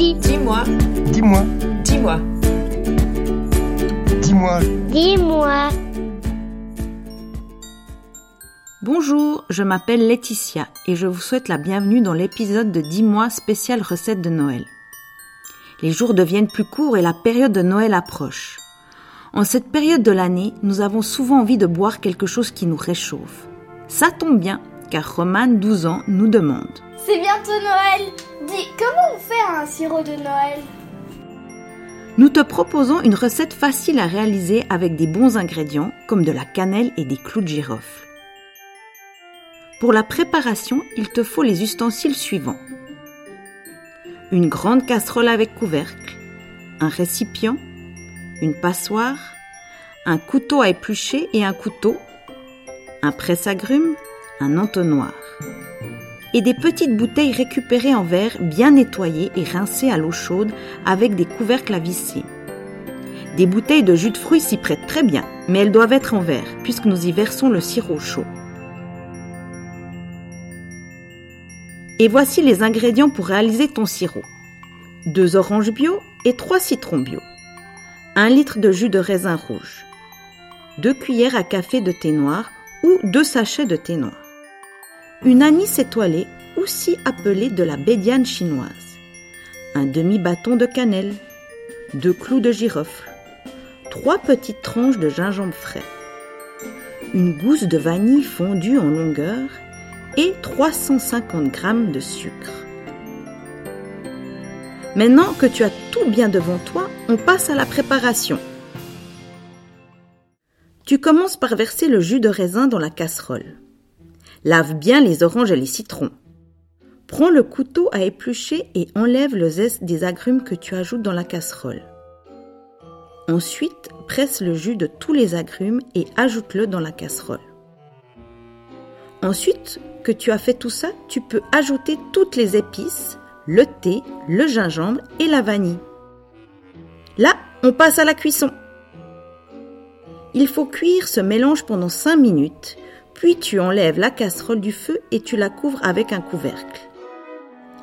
Dis. Dis-moi. Dis-moi. Dis-moi. Dis-moi. Dis-moi. Bonjour, je m'appelle Laetitia et je vous souhaite la bienvenue dans l'épisode de 10 mois spécial recette de Noël. Les jours deviennent plus courts et la période de Noël approche. En cette période de l'année, nous avons souvent envie de boire quelque chose qui nous réchauffe. Ça tombe bien, car Romane, 12 ans, nous demande. C'est bientôt Noël. Dis, comment on fait un sirop de Noël? Nous te proposons une recette facile à réaliser avec des bons ingrédients comme de la cannelle et des clous de girofle. Pour la préparation, il te faut les ustensiles suivants. Une grande casserole avec couvercle, un récipient, une passoire, un couteau à éplucher et un couteau, un presse-agrumes, un entonnoir et des petites bouteilles récupérées en verre bien nettoyées et rincées à l'eau chaude avec des couvercles à visser. Des bouteilles de jus de fruits s'y prêtent très bien, mais elles doivent être en verre puisque nous y versons le sirop chaud. Et voici les ingrédients pour réaliser ton sirop. 2 oranges bio et 3 citrons bio. 1 litre de jus de raisin rouge. 2 cuillères à café de thé noir ou 2 sachets de thé noir. Une anis étoilée, aussi appelée de la bédiane chinoise. Un demi-bâton de cannelle. 2 clous de girofle. 3 petites tranches de gingembre frais. Une gousse de vanille fondue en longueur et 350 g de sucre. Maintenant que tu as tout bien devant toi, on passe à la préparation. Tu commences par verser le jus de raisin dans la casserole. Lave bien les oranges et les citrons. Prends le couteau à éplucher et enlève le zeste des agrumes que tu ajoutes dans la casserole. Ensuite, presse le jus de tous les agrumes et ajoute-le dans la casserole. Ensuite que tu as fait tout ça, tu peux ajouter toutes les épices, le thé, le gingembre et la vanille. Là, on passe à la cuisson. Il faut cuire ce mélange pendant 5 minutes, puis tu enlèves la casserole du feu et tu la couvres avec un couvercle.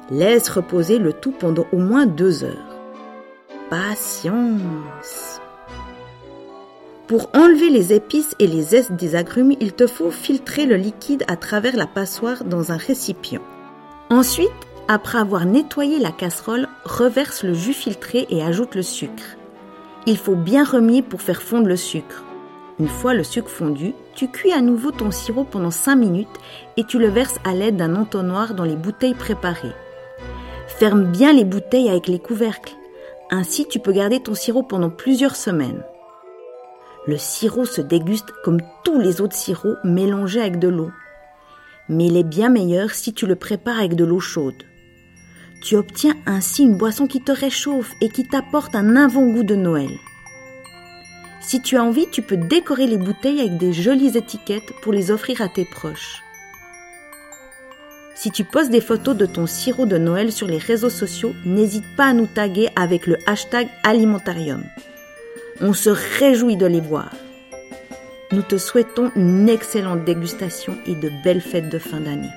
Laisse reposer le tout pendant au moins 2 heures. Patience. Pour enlever les épices et les zestes des agrumes, il te faut filtrer le liquide à travers la passoire dans un récipient. Ensuite, après avoir nettoyé la casserole, reverse le jus filtré et ajoute le sucre. Il faut bien remuer pour faire fondre le sucre. Une fois le sucre fondu, tu cuis à nouveau ton sirop pendant 5 minutes et tu le verses à l'aide d'un entonnoir dans les bouteilles préparées. Ferme bien les bouteilles avec les couvercles. Ainsi, tu peux garder ton sirop pendant plusieurs semaines. Le sirop se déguste comme tous les autres sirops mélangés avec de l'eau. Mais il est bien meilleur si tu le prépares avec de l'eau chaude. Tu obtiens ainsi une boisson qui te réchauffe et qui t'apporte un avant-goût de Noël. Si tu as envie, tu peux décorer les bouteilles avec des jolies étiquettes pour les offrir à tes proches. Si tu postes des photos de ton sirop de Noël sur les réseaux sociaux, n'hésite pas à nous taguer avec le hashtag alimentarium. On se réjouit de les voir. Nous te souhaitons une excellente dégustation et de belles fêtes de fin d'année.